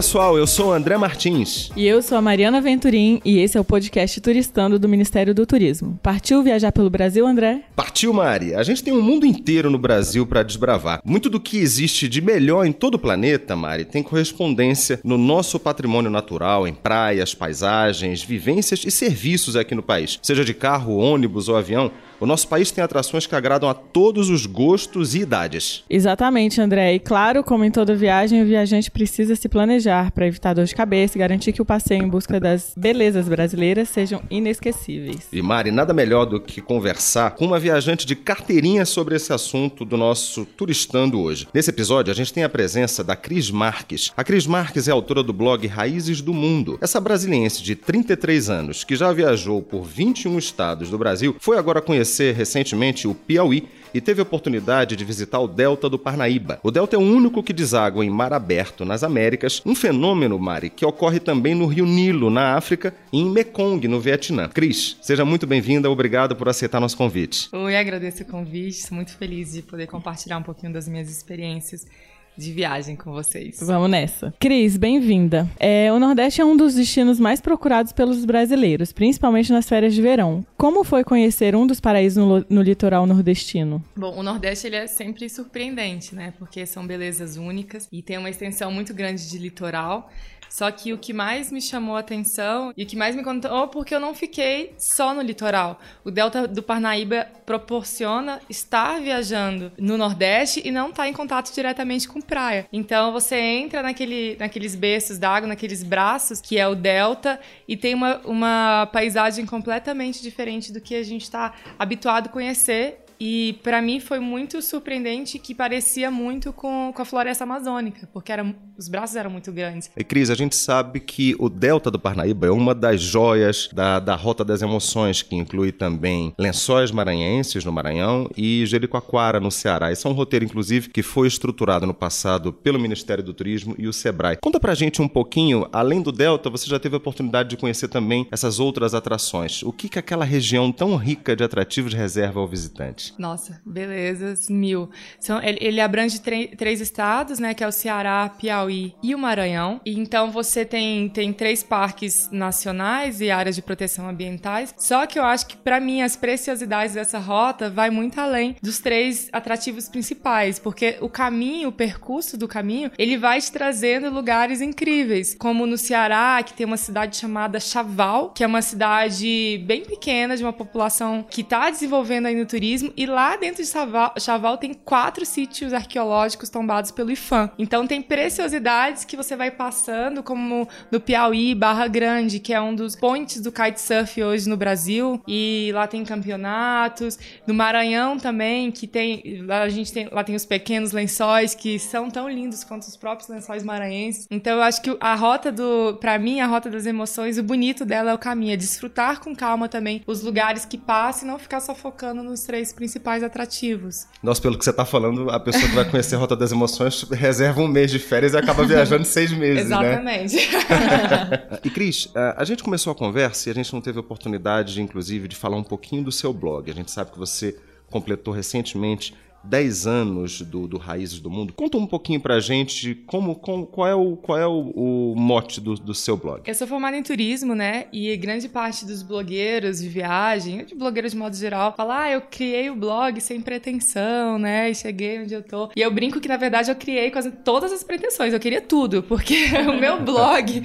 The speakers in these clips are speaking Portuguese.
Olá pessoal, eu sou o André Martins. E eu sou a Mariana Venturim e esse é o podcast Turistando do Ministério do Turismo. Partiu viajar pelo Brasil, André? Partiu, Mari. A gente tem um mundo inteiro no Brasil para desbravar. Muito do que existe de melhor em todo o planeta, Mari, tem correspondência no nosso patrimônio natural, em praias, paisagens, vivências e serviços aqui no país. Seja de carro, ônibus ou avião, o nosso país tem atrações que agradam a todos os gostos e idades. Exatamente, André. E claro, como em toda viagem, o viajante precisa se planejar para evitar dor de cabeça e garantir que o passeio em busca das belezas brasileiras sejam inesquecíveis. E Mari, nada melhor do que conversar com uma viajante de carteirinha sobre esse assunto do nosso Turistando hoje. Nesse episódio, a gente tem a presença da Cris Marques. A Cris Marques é autora do blog Raízes do Mundo. Essa brasiliense de 33 anos, que já viajou por 21 estados do Brasil, foi agora conhecer recentemente o Piauí e teve a oportunidade de visitar o Delta do Parnaíba. O Delta é o único que deságua em mar aberto nas Américas, um fenômeno, Mari, que ocorre também no Rio Nilo, na África, e em Mekong, no Vietnã. Cris, seja muito bem-vinda, obrigado por aceitar nosso convite. Oi, agradeço o convite, sou muito feliz de poder compartilhar um pouquinho das minhas experiências de viagem com vocês. Vamos nessa. Cris, bem-vinda. É, o Nordeste é um dos destinos mais procurados pelos brasileiros, principalmente nas férias de verão. Como foi conhecer um dos paraísos no, no litoral nordestino? Bom, o Nordeste ele é sempre surpreendente, né? Porque são belezas únicas e tem uma extensão muito grande de litoral. Só que o que mais me chamou a atenção e o que mais me contou, porque eu não fiquei só no litoral. O Delta do Parnaíba proporciona estar viajando no Nordeste e não estar tá em contato diretamente com praia. Então você entra naquele, naqueles berços d'água, naqueles braços, que é o Delta, e tem uma, uma paisagem completamente diferente do que a gente está habituado a conhecer e para mim foi muito surpreendente que parecia muito com, com a floresta amazônica, porque era, os braços eram muito grandes. E Cris, a gente sabe que o Delta do Parnaíba é uma das joias da, da Rota das Emoções, que inclui também Lençóis Maranhenses no Maranhão e Jericoacoara no Ceará. Esse é um roteiro, inclusive, que foi estruturado no passado pelo Ministério do Turismo e o Sebrae. Conta pra gente um pouquinho, além do Delta, você já teve a oportunidade de conhecer também essas outras atrações. O que, que aquela região tão rica de atrativos reserva ao visitante? Nossa, belezas, mil. São, ele, ele abrange três estados, né? Que é o Ceará, Piauí e o Maranhão. E então você tem, tem três parques nacionais e áreas de proteção ambientais. Só que eu acho que, para mim, as preciosidades dessa rota vai muito além dos três atrativos principais, porque o caminho, o percurso do caminho, ele vai te trazendo lugares incríveis, como no Ceará, que tem uma cidade chamada Chaval, que é uma cidade bem pequena, de uma população que está desenvolvendo aí no turismo, e lá dentro de Chaval, tem quatro sítios arqueológicos tombados pelo IFAM. Então tem preciosidades que você vai passando, como no Piauí, Barra Grande, que é um dos pontes do kitesurf hoje no Brasil. E lá tem campeonatos. No Maranhão também, que tem. Lá a gente tem. Lá tem os pequenos lençóis que são tão lindos quanto os próprios lençóis maranhenses. Então eu acho que a rota do. para mim, a rota das emoções, o bonito dela é o caminho, é desfrutar com calma também os lugares que passa e não ficar só focando nos três principais principais atrativos. Nossa, pelo que você está falando, a pessoa que vai conhecer a Rota das Emoções reserva um mês de férias e acaba viajando seis meses, né? Exatamente. né? e Cris, a gente começou a conversa e a gente não teve oportunidade, inclusive, de falar um pouquinho do seu blog. A gente sabe que você completou recentemente 10 anos do, do Raízes do Mundo. Conta um pouquinho pra gente como, com, qual é o, qual é o, o mote do, do, seu blog. Eu sou formada em turismo, né? E grande parte dos blogueiros de viagem, de blogueiros de modo geral, fala: ah, eu criei o blog sem pretensão, né? E cheguei onde eu tô. E eu brinco que, na verdade, eu criei quase todas as pretensões. Eu queria tudo, porque o meu blog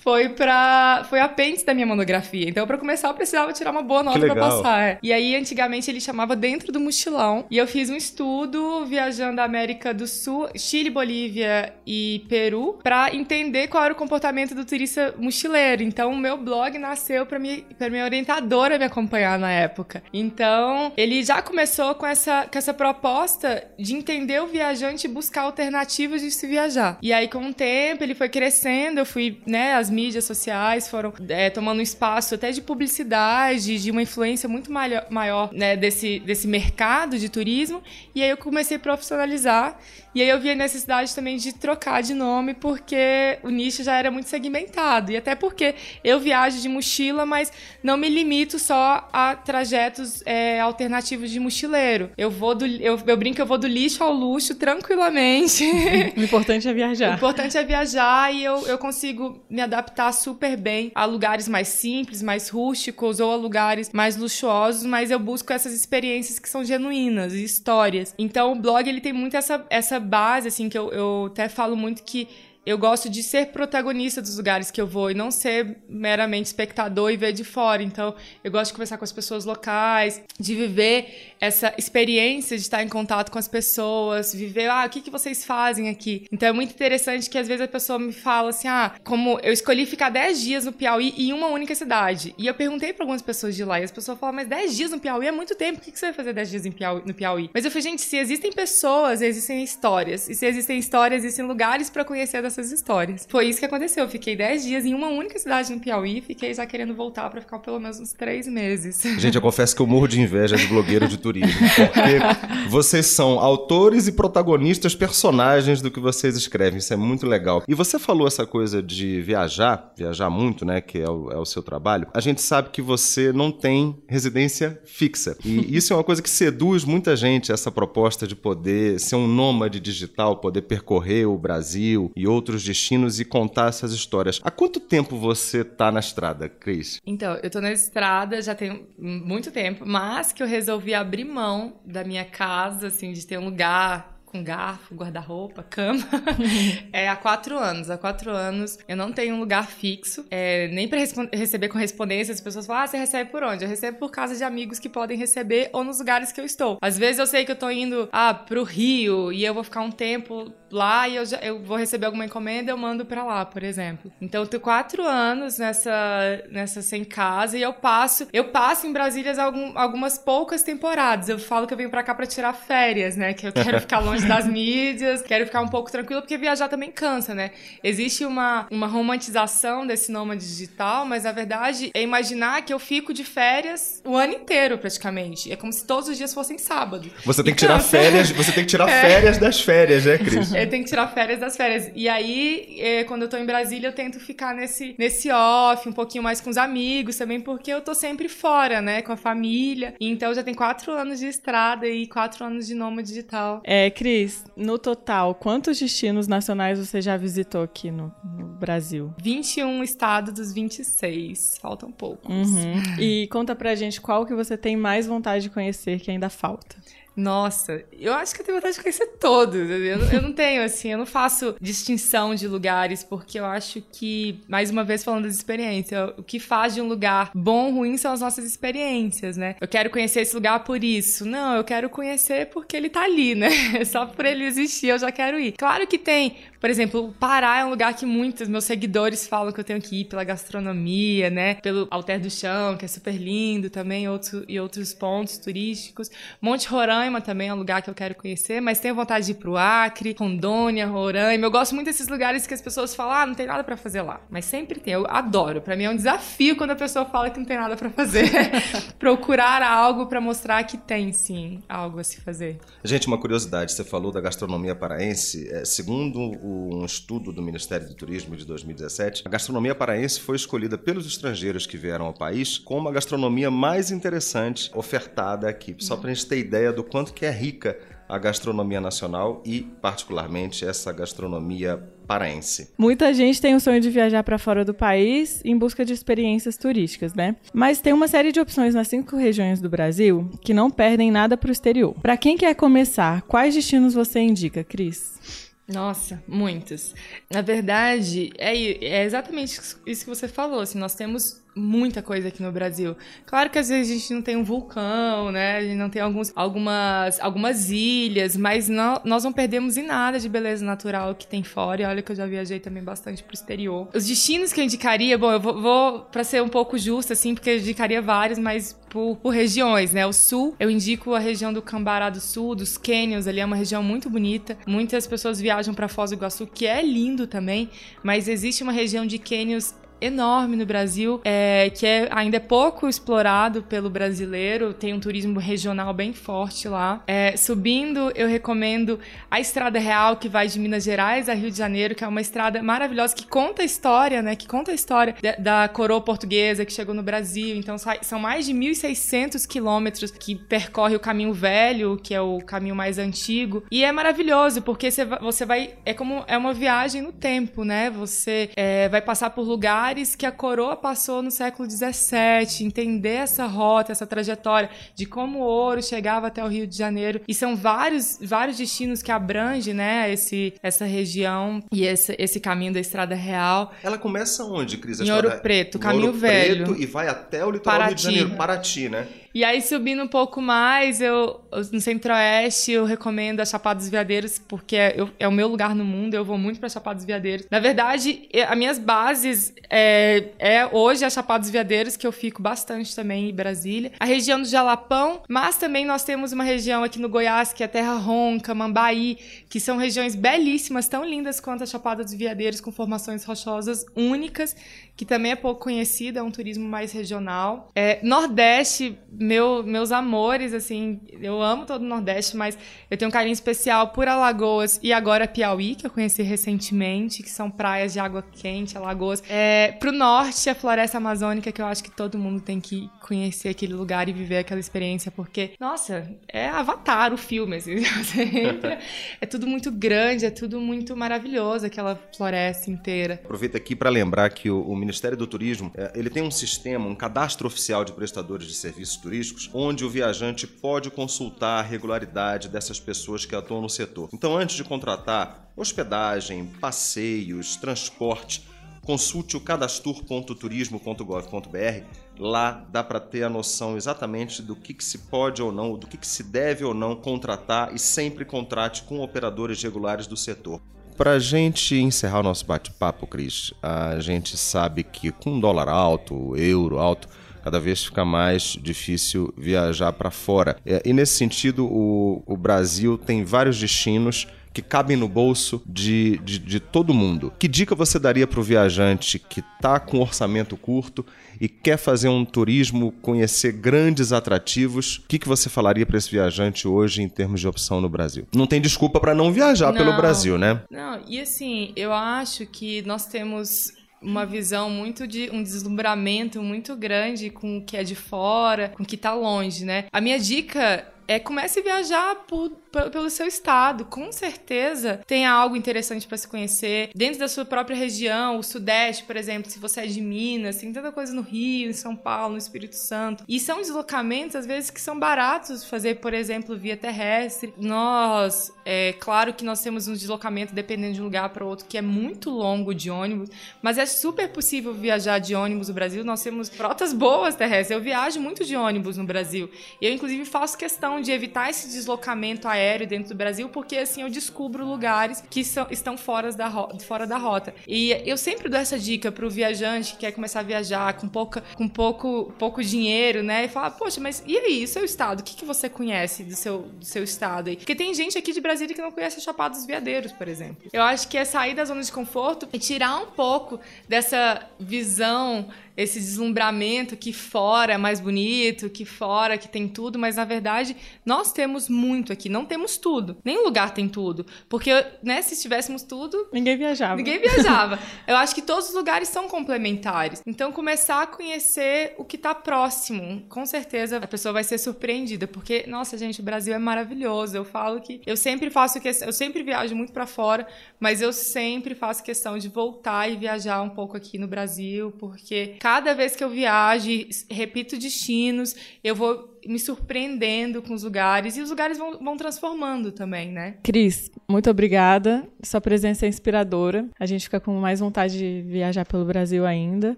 foi pra. foi apêndice da minha monografia. Então, para começar, eu precisava tirar uma boa nota pra passar. E aí, antigamente, ele chamava dentro do mochilão. E eu fiz um estudo estudo viajando a América do Sul, Chile, Bolívia e Peru, para entender qual era o comportamento do turista mochileiro. Então, o meu blog nasceu para para minha orientadora me acompanhar na época. Então, ele já começou com essa, com essa proposta de entender o viajante e buscar alternativas de se viajar. E aí, com o tempo, ele foi crescendo, eu fui, né, as mídias sociais foram é, tomando um espaço até de publicidade, de uma influência muito maior, maior né, desse, desse mercado de turismo. E aí eu comecei a profissionalizar. E aí eu vi a necessidade também de trocar de nome, porque o nicho já era muito segmentado. E até porque eu viajo de mochila, mas não me limito só a trajetos é, alternativos de mochileiro. Eu vou do. Eu, eu brinco eu vou do lixo ao luxo tranquilamente. o importante é viajar. O importante é viajar e eu, eu consigo me adaptar super bem a lugares mais simples, mais rústicos ou a lugares mais luxuosos, mas eu busco essas experiências que são genuínas e histórias. Então o blog ele tem muito essa, essa base, assim, que eu, eu até falo muito que eu gosto de ser protagonista dos lugares que eu vou e não ser meramente espectador e ver de fora. Então, eu gosto de conversar com as pessoas locais, de viver essa experiência de estar em contato com as pessoas, viver, ah, o que, que vocês fazem aqui? Então, é muito interessante que às vezes a pessoa me fala assim, ah, como eu escolhi ficar 10 dias no Piauí em uma única cidade. E eu perguntei para algumas pessoas de lá e as pessoas falam, mas 10 dias no Piauí é muito tempo, o que, que você vai fazer 10 dias Piauí, no Piauí? Mas eu falei, gente, se existem pessoas, existem histórias. E se existem histórias, existem lugares para conhecer dessas essas histórias. Foi isso que aconteceu. Eu fiquei 10 dias em uma única cidade no Piauí, fiquei já querendo voltar para ficar pelo menos uns 3 meses. Gente, eu confesso que eu morro de inveja de blogueiro de turismo, porque vocês são autores e protagonistas, personagens do que vocês escrevem. Isso é muito legal. E você falou essa coisa de viajar, viajar muito, né, que é o, é o seu trabalho. A gente sabe que você não tem residência fixa. E isso é uma coisa que seduz muita gente, essa proposta de poder ser um nômade digital, poder percorrer o Brasil e outros outros destinos e contar essas histórias. Há quanto tempo você tá na estrada, Cris? Então, eu tô na estrada já tem muito tempo, mas que eu resolvi abrir mão da minha casa, assim, de ter um lugar com garfo, guarda-roupa, cama, é há quatro anos. Há quatro anos eu não tenho um lugar fixo, é, nem para receber correspondência. As pessoas falam, ah, você recebe por onde? Eu recebo por casa de amigos que podem receber ou nos lugares que eu estou. Às vezes eu sei que eu tô indo ah, pro Rio e eu vou ficar um tempo lá e eu, já, eu vou receber alguma encomenda eu mando para lá, por exemplo. Então eu tô quatro anos nessa, nessa sem casa e eu passo, eu passo em Brasília algum, algumas poucas temporadas. Eu falo que eu venho para cá para tirar férias, né? Que eu quero ficar longe longe das mídias, quero ficar um pouco tranquila, porque viajar também cansa, né? Existe uma, uma romantização desse nômade digital, mas na verdade é imaginar que eu fico de férias o ano inteiro, praticamente. É como se todos os dias fossem sábado. Você tem que tirar férias, você tem que tirar é. férias das férias, né, Cris? Eu tenho que tirar férias das férias. E aí, é, quando eu tô em Brasília, eu tento ficar nesse, nesse off, um pouquinho mais com os amigos também, porque eu tô sempre fora, né, com a família. Então já tem quatro anos de estrada e quatro anos de nômade digital. É, Cris, Cris, no total, quantos destinos nacionais você já visitou aqui no, no Brasil? 21 estados dos 26. Faltam poucos. Uhum. E conta pra gente qual que você tem mais vontade de conhecer que ainda falta. Nossa, eu acho que eu tenho vontade de conhecer todos. Eu, eu, não tenho, assim, eu não faço distinção de lugares, porque eu acho que, mais uma vez falando das experiências, o que faz de um lugar bom ou ruim são as nossas experiências, né? Eu quero conhecer esse lugar por isso. Não, eu quero conhecer porque ele tá ali, né? Só por ele existir eu já quero ir. Claro que tem por exemplo, o Pará é um lugar que muitos meus seguidores falam que eu tenho que ir pela gastronomia, né? Pelo Alter do Chão, que é super lindo também, outro, e outros pontos turísticos. Monte Roraima também é um lugar que eu quero conhecer, mas tenho vontade de ir pro Acre, Rondônia, Roraima. Eu gosto muito desses lugares que as pessoas falam, ah, não tem nada para fazer lá. Mas sempre tem. Eu adoro. Para mim é um desafio quando a pessoa fala que não tem nada para fazer. Procurar algo para mostrar que tem, sim, algo a se fazer. Gente, uma curiosidade. Você falou da gastronomia paraense. É, segundo um estudo do Ministério do Turismo de 2017, a gastronomia paraense foi escolhida pelos estrangeiros que vieram ao país como a gastronomia mais interessante ofertada aqui. Só para a gente ter ideia do quanto que é rica a gastronomia nacional e, particularmente, essa gastronomia paraense. Muita gente tem o sonho de viajar para fora do país em busca de experiências turísticas, né? Mas tem uma série de opções nas cinco regiões do Brasil que não perdem nada para o exterior. Para quem quer começar, quais destinos você indica, Cris? Nossa, muitos. Na verdade, é, é exatamente isso que você falou. Assim, nós temos muita coisa aqui no Brasil. Claro que às vezes a gente não tem um vulcão, né? A gente não tem alguns, algumas, algumas ilhas, mas não, nós não perdemos em nada de beleza natural que tem fora. E olha que eu já viajei também bastante pro exterior. Os destinos que eu indicaria, bom, eu vou, vou para ser um pouco justa, assim, porque eu indicaria vários, mas por, por, regiões, né? O sul, eu indico a região do Cambará do Sul, dos Canyons, ali é uma região muito bonita. Muitas pessoas viajam para Foz do Iguaçu, que é lindo também, mas existe uma região de Canyons enorme no Brasil, é, que é, ainda é pouco explorado pelo brasileiro, tem um turismo regional bem forte lá. É, subindo, eu recomendo a Estrada Real, que vai de Minas Gerais a Rio de Janeiro, que é uma estrada maravilhosa, que conta a história, né? Que conta a história de, da coroa portuguesa que chegou no Brasil. Então, são mais de 1.600 quilômetros que percorre o caminho velho, que é o caminho mais antigo. E é maravilhoso, porque você vai. É como. É uma viagem no tempo, né? Você é, vai passar por lugares que a coroa passou no século XVII, entender essa rota, essa trajetória de como o ouro chegava até o Rio de Janeiro. E são vários, vários destinos que abrangem, né? Esse, essa região e esse, esse caminho da Estrada Real. Ela começa onde, Cris? Em Ouro Preto, caminho Ouro velho. Preto e vai até o litoral Paraty. Rio de Janeiro, Paraty, né? E aí, subindo um pouco mais, eu no Centro-Oeste, eu recomendo a Chapada dos Veadeiros, porque é, eu, é o meu lugar no mundo, eu vou muito pra Chapada dos Veadeiros. Na verdade, as minhas bases é, é hoje a Chapada dos Veadeiros, que eu fico bastante também em Brasília. A região do Jalapão, mas também nós temos uma região aqui no Goiás, que é Terra Ronca, Mambaí, que são regiões belíssimas, tão lindas quanto a Chapada dos Veadeiros, com formações rochosas únicas, que também é pouco conhecida, é um turismo mais regional. É, Nordeste, meu, meus amores, assim, eu amo todo o Nordeste, mas eu tenho um carinho especial por Alagoas e agora Piauí, que eu conheci recentemente, que são praias de água quente, Alagoas. É, pro norte, a floresta amazônica, que eu acho que todo mundo tem que conhecer aquele lugar e viver aquela experiência, porque, nossa, é Avatar o filme, assim, é tudo muito grande, é tudo muito maravilhoso, aquela floresta inteira. Aproveita aqui para lembrar que o, o, Ministério do Turismo, é, ele tem um sistema, um cadastro oficial de prestadores de serviços turísticos, onde o viajante pode consultar a regularidade dessas pessoas que atuam no setor. Então, antes de contratar hospedagem, passeios, transporte, consulte o cadastur.turismo.gov.br. Lá dá para ter a noção exatamente do que, que se pode ou não, do que, que se deve ou não contratar e sempre contrate com operadores regulares do setor. Para a gente encerrar o nosso bate-papo, Cris, a gente sabe que com dólar alto, euro alto, cada vez fica mais difícil viajar para fora. É, e nesse sentido, o, o Brasil tem vários destinos que cabem no bolso de, de, de, todo mundo. Que dica você daria para o viajante que está com orçamento curto e quer fazer um turismo, conhecer grandes atrativos? O que, que você falaria para esse viajante hoje em termos de opção no Brasil? Não tem desculpa para não viajar não, pelo Brasil, né? Não, e assim, eu acho que nós temos uma visão muito de um deslumbramento muito grande com o que é de fora, com o que está longe, né? A minha dica é comece a viajar por, pelo seu estado. Com certeza tem algo interessante para se conhecer. Dentro da sua própria região, o Sudeste, por exemplo, se você é de Minas, tem tanta coisa no Rio, em São Paulo, no Espírito Santo. E são deslocamentos, às vezes, que são baratos fazer, por exemplo, via terrestre. Nós, é claro que nós temos um deslocamento, dependendo de um lugar para outro, que é muito longo de ônibus, mas é super possível viajar de ônibus no Brasil. Nós temos frotas boas terrestres. Eu viajo muito de ônibus no Brasil. Eu, inclusive, faço questão de evitar esse deslocamento aéreo dentro do Brasil, porque assim eu descubro lugares que são, estão fora da, fora da rota. E eu sempre dou essa dica para o viajante que quer começar a viajar com, pouca, com pouco, pouco dinheiro, né? E falar, poxa, mas e aí, o seu estado? O que, que você conhece do seu, do seu estado aí? Porque tem gente aqui de Brasília que não conhece a Chapada dos Veadeiros, por exemplo. Eu acho que é sair da zona de conforto e tirar um pouco dessa visão esse deslumbramento que fora é mais bonito, que fora que tem tudo, mas na verdade nós temos muito aqui, não temos tudo. Nenhum lugar tem tudo. Porque, né, se tivéssemos tudo. Ninguém viajava. Ninguém viajava. Eu acho que todos os lugares são complementares. Então, começar a conhecer o que está próximo. Com certeza a pessoa vai ser surpreendida. Porque, nossa, gente, o Brasil é maravilhoso. Eu falo que. Eu sempre faço questão. Eu sempre viajo muito para fora, mas eu sempre faço questão de voltar e viajar um pouco aqui no Brasil, porque cada vez que eu viajo, repito destinos, eu vou me surpreendendo com os lugares e os lugares vão, vão transformando também, né? Cris, muito obrigada. Sua presença é inspiradora. A gente fica com mais vontade de viajar pelo Brasil ainda.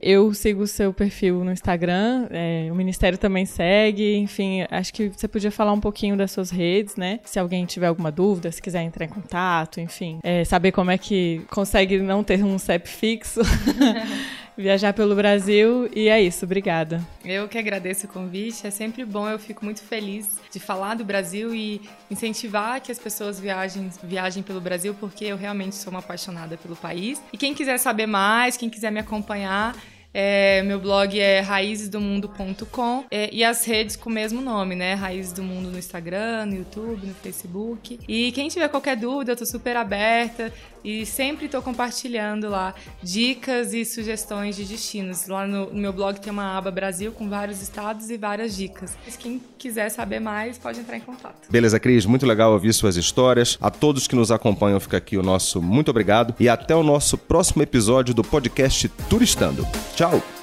Eu sigo o seu perfil no Instagram, é, o Ministério também segue. Enfim, acho que você podia falar um pouquinho das suas redes, né? Se alguém tiver alguma dúvida, se quiser entrar em contato, enfim, é, saber como é que consegue não ter um CEP fixo. viajar pelo Brasil e é isso. Obrigada. Eu que agradeço o convite. É sempre bom, eu fico muito feliz de falar do Brasil e incentivar que as pessoas viajem, viajem pelo Brasil, porque eu realmente sou uma apaixonada pelo país. E quem quiser saber mais, quem quiser me acompanhar, é, meu blog é raízesdomundo.com é, e as redes com o mesmo nome, né? Raízes do Mundo no Instagram, no YouTube, no Facebook. E quem tiver qualquer dúvida, eu tô super aberta e sempre estou compartilhando lá dicas e sugestões de destinos. Lá no, no, meu blog tem uma aba Brasil com vários estados e várias dicas. Mas quem quiser saber mais, pode entrar em contato. Beleza, Cris, muito legal ouvir suas histórias. A todos que nos acompanham, fica aqui o nosso muito obrigado e até o nosso próximo episódio do podcast Turistando. Tchau! Oh.